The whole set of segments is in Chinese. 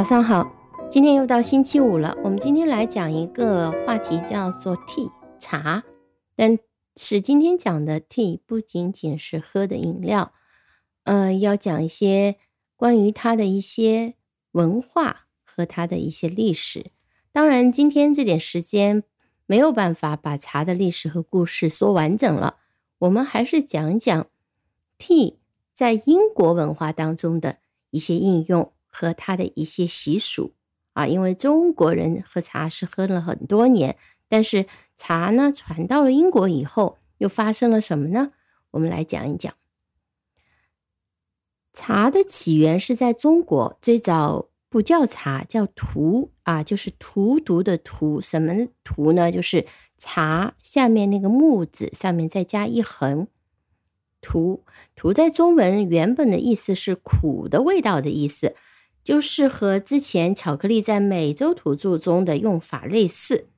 早上好，今天又到星期五了。我们今天来讲一个话题，叫做 tea 茶。但是今天讲的 tea 不仅仅是喝的饮料，呃，要讲一些关于它的一些文化和它的一些历史。当然，今天这点时间没有办法把茶的历史和故事说完整了，我们还是讲一讲 tea 在英国文化当中的一些应用。和他的一些习俗啊，因为中国人喝茶是喝了很多年，但是茶呢传到了英国以后，又发生了什么呢？我们来讲一讲。茶的起源是在中国，最早不叫茶，叫荼啊，就是荼毒的荼。什么荼呢？就是茶下面那个木字上面再加一横。荼荼在中文原本的意思是苦的味道的意思。就是和之前巧克力在美洲土著中的用法类似，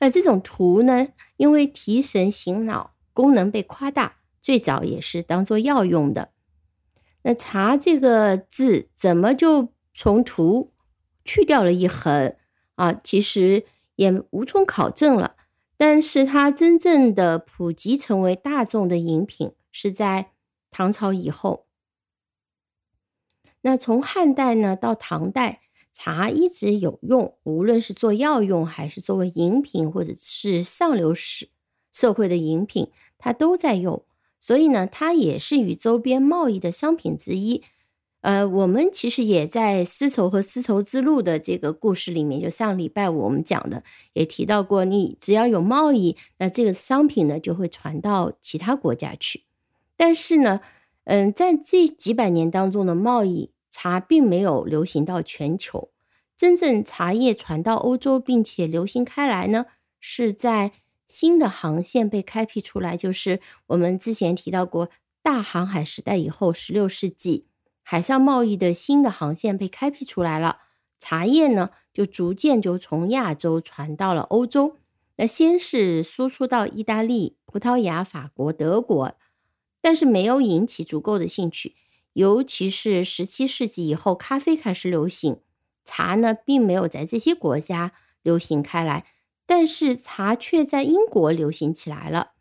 而这种图呢，因为提神醒脑功能被夸大，最早也是当做药用的。那茶这个字怎么就从图去掉了一横啊？其实也无从考证了。但是它真正的普及成为大众的饮品，是在唐朝以后。那从汉代呢到唐代，茶一直有用，无论是做药用，还是作为饮品，或者是上流社社会的饮品，它都在用。所以呢，它也是与周边贸易的商品之一。呃，我们其实也在丝绸和丝绸之路的这个故事里面，就上礼拜我们讲的，也提到过，你只要有贸易，那这个商品呢就会传到其他国家去。但是呢，嗯，在这几百年当中的贸易，茶并没有流行到全球。真正茶叶传到欧洲并且流行开来呢，是在新的航线被开辟出来，就是我们之前提到过大航海时代以后，十六世纪海上贸易的新的航线被开辟出来了，茶叶呢就逐渐就从亚洲传到了欧洲。那先是输出到意大利、葡萄牙、法国、德国。但是没有引起足够的兴趣，尤其是十七世纪以后，咖啡开始流行，茶呢并没有在这些国家流行开来，但是茶却在英国流行起来了。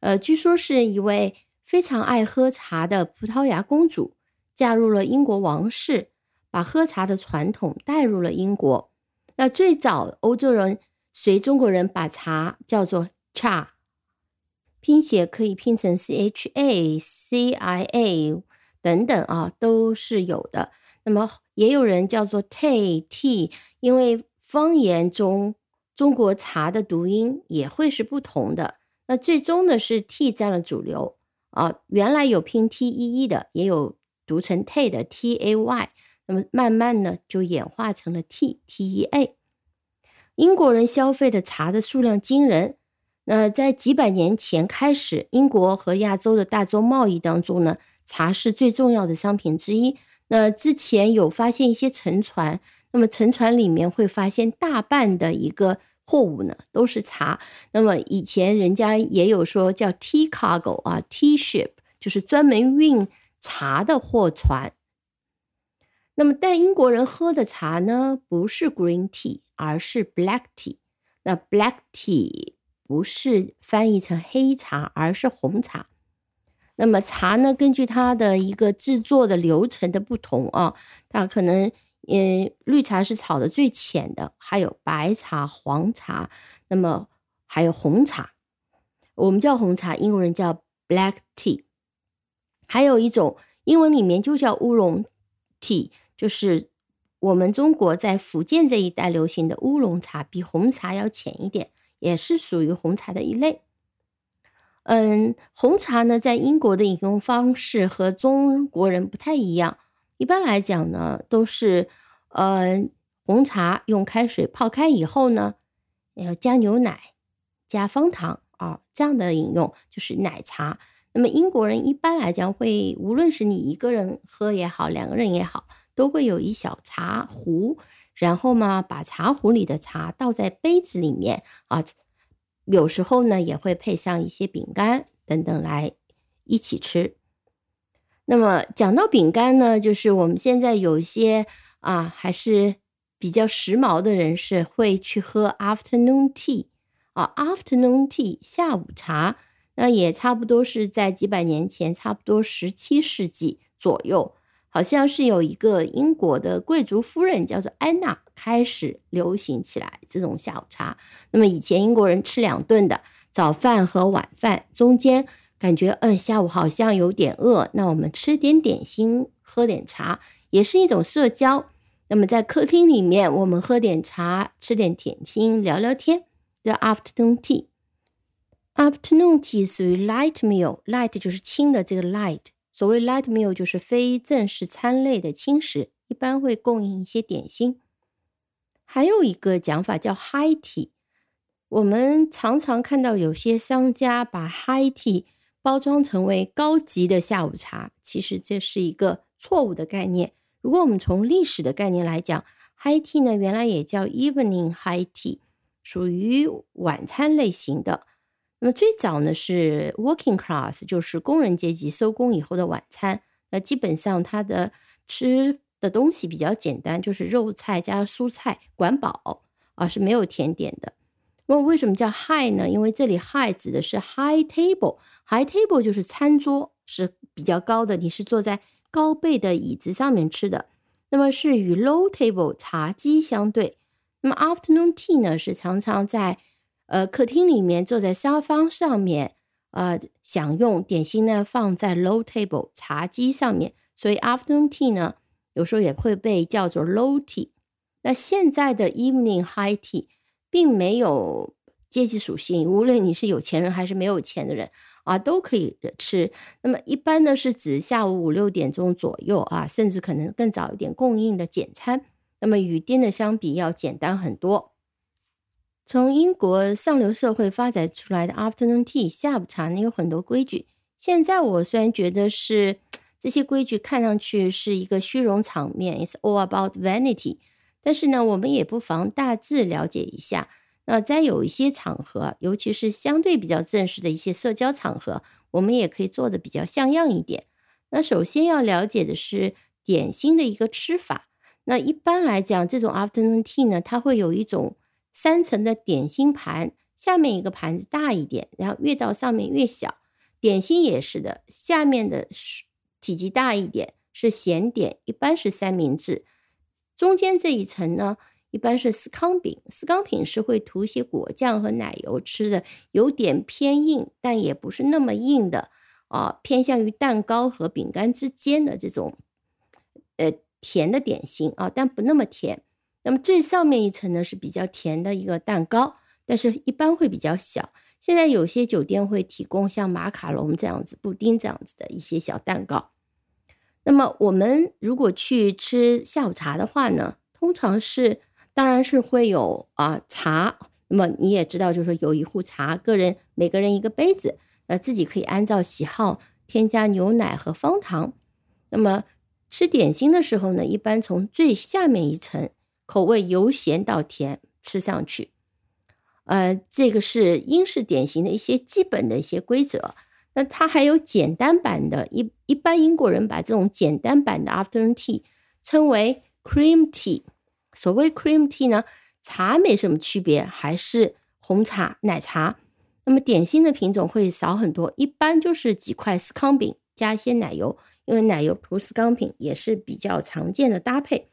呃，据说是一位非常爱喝茶的葡萄牙公主嫁入了英国王室，把喝茶的传统带入了英国。那最早欧洲人随中国人把茶叫做茶。拼写可以拼成 c h a c i a 等等啊，都是有的。那么也有人叫做 tea tea，因为方言中中国茶的读音也会是不同的。那最终呢是 t 占了主流啊。原来有拼 t e e 的，也有读成 tea 的 t a y。那么慢慢呢就演化成了 t t e a。英国人消费的茶的数量惊人。那在几百年前开始，英国和亚洲的大宗贸易当中呢，茶是最重要的商品之一。那之前有发现一些沉船，那么沉船里面会发现大半的一个货物呢都是茶。那么以前人家也有说叫 tea cargo 啊，tea ship 就是专门运茶的货船。那么但英国人喝的茶呢，不是 green tea，而是 black tea。那 black tea。不是翻译成黑茶，而是红茶。那么茶呢？根据它的一个制作的流程的不同啊，它可能，嗯，绿茶是炒的最浅的，还有白茶、黄茶，那么还有红茶。我们叫红茶，英国人叫 black tea。还有一种英文里面就叫乌龙 tea，就是我们中国在福建这一带流行的乌龙茶，比红茶要浅一点。也是属于红茶的一类。嗯，红茶呢，在英国的饮用方式和中国人不太一样。一般来讲呢，都是呃红茶用开水泡开以后呢，要加牛奶、加方糖啊，这样的饮用就是奶茶。那么英国人一般来讲会，无论是你一个人喝也好，两个人也好，都会有一小茶壶。然后嘛，把茶壶里的茶倒在杯子里面啊，有时候呢也会配上一些饼干等等来一起吃。那么讲到饼干呢，就是我们现在有一些啊，还是比较时髦的人士会去喝 afternoon tea 啊，afternoon tea 下午茶，那也差不多是在几百年前，差不多十七世纪左右。好像是有一个英国的贵族夫人叫做安娜，开始流行起来这种下午茶。那么以前英国人吃两顿的早饭和晚饭，中间感觉嗯下午好像有点饿，那我们吃点点心，喝点茶，也是一种社交。那么在客厅里面，我们喝点茶，吃点点心，聊聊天。The afternoon tea，afternoon tea 属于 light meal，light 就是轻的这个 light。所谓 light meal 就是非正式餐类的轻食，一般会供应一些点心。还有一个讲法叫 high tea，我们常常看到有些商家把 high tea 包装成为高级的下午茶，其实这是一个错误的概念。如果我们从历史的概念来讲，high tea 呢原来也叫 evening high tea，属于晚餐类型的。那么最早呢是 working class，就是工人阶级收工以后的晚餐。那基本上它的吃的东西比较简单，就是肉菜加蔬菜，管饱啊，是没有甜点的。那么为什么叫 high 呢？因为这里 high 指的是 high table，high table 就是餐桌是比较高的，你是坐在高背的椅子上面吃的。那么是与 low table 茶几相对。那么 afternoon tea 呢是常常在呃，客厅里面坐在沙发上面，呃，享用点心呢，放在 low table 茶几上面，所以 afternoon tea 呢，有时候也会被叫做 low tea。那现在的 evening high tea 并没有阶级属性，无论你是有钱人还是没有钱的人啊，都可以吃。那么一般呢是指下午五六点钟左右啊，甚至可能更早一点供应的简餐。那么与店的相比要简单很多。从英国上流社会发展出来的 afternoon tea 下午茶呢，有很多规矩。现在我虽然觉得是这些规矩看上去是一个虚荣场面，it's all about vanity，但是呢，我们也不妨大致了解一下。那在有一些场合，尤其是相对比较正式的一些社交场合，我们也可以做的比较像样一点。那首先要了解的是点心的一个吃法。那一般来讲，这种 afternoon tea 呢，它会有一种。三层的点心盘，下面一个盘子大一点，然后越到上面越小。点心也是的，下面的体积大一点是咸点，一般是三明治。中间这一层呢，一般是司康饼。司康饼是会涂一些果酱和奶油吃的，有点偏硬，但也不是那么硬的啊，偏向于蛋糕和饼干之间的这种呃甜的点心啊，但不那么甜。那么最上面一层呢是比较甜的一个蛋糕，但是一般会比较小。现在有些酒店会提供像马卡龙这样子、布丁这样子的一些小蛋糕。那么我们如果去吃下午茶的话呢，通常是当然是会有啊茶。那么你也知道，就是有一壶茶，个人每个人一个杯子，呃，自己可以按照喜好添加牛奶和方糖。那么吃点心的时候呢，一般从最下面一层。口味由咸到甜，吃上去，呃，这个是英式典型的一些基本的一些规则。那它还有简单版的，一一般英国人把这种简单版的 afternoon tea 称为 cream tea。所谓 cream tea 呢，茶没什么区别，还是红茶、奶茶。那么点心的品种会少很多，一般就是几块司康饼加一些奶油，因为奶油涂司康饼也是比较常见的搭配。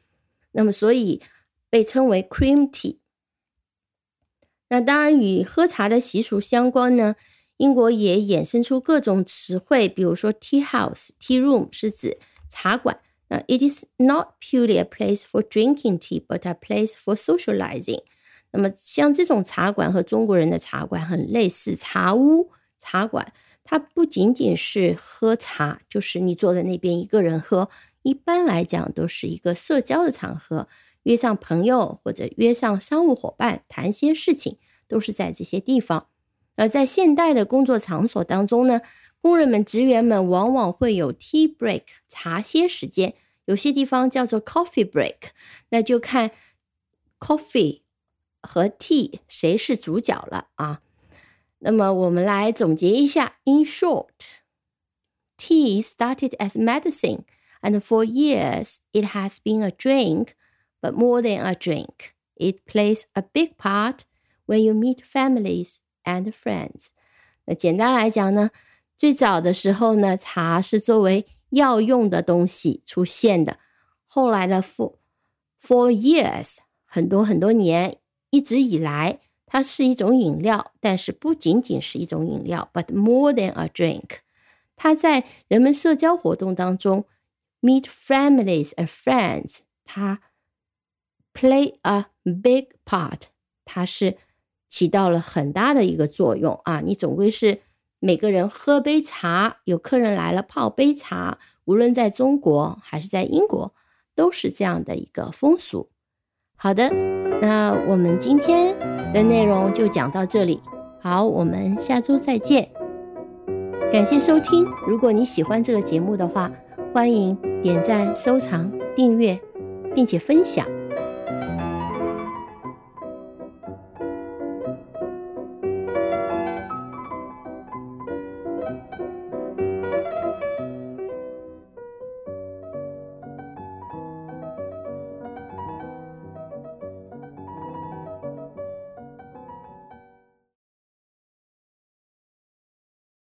那么所以。被称为 cream tea。那当然与喝茶的习俗相关呢，英国也衍生出各种词汇，比如说 tea house、tea room 是指茶馆。那 it is not purely a place for drinking tea, but a place for socializing。那么像这种茶馆和中国人的茶馆很类似，茶屋、茶馆，它不仅仅是喝茶，就是你坐在那边一个人喝，一般来讲都是一个社交的场合。约上朋友或者约上商务伙伴谈些事情，都是在这些地方。而在现代的工作场所当中呢，工人们、职员们往往会有 tea break 茶歇时间，有些地方叫做 coffee break，那就看 coffee 和 tea 谁是主角了啊。那么我们来总结一下：In short，tea started as medicine。 And for years, it has been a drink, but more than a drink. It plays a big part when you meet families and friends. 那简单来讲呢，最早的时候呢，茶是作为药用的东西出现的。后来呢，for for years，很多很多年，一直以来，它是一种饮料，但是不仅仅是一种饮料，but more than a drink。它在人们社交活动当中，meet families and friends，它 play a big part，它是起到了很大的一个作用啊！你总归是每个人喝杯茶，有客人来了泡杯茶，无论在中国还是在英国，都是这样的一个风俗。好的，那我们今天的内容就讲到这里。好，我们下周再见。感谢收听。如果你喜欢这个节目的话，欢迎点赞、收藏、订阅，并且分享。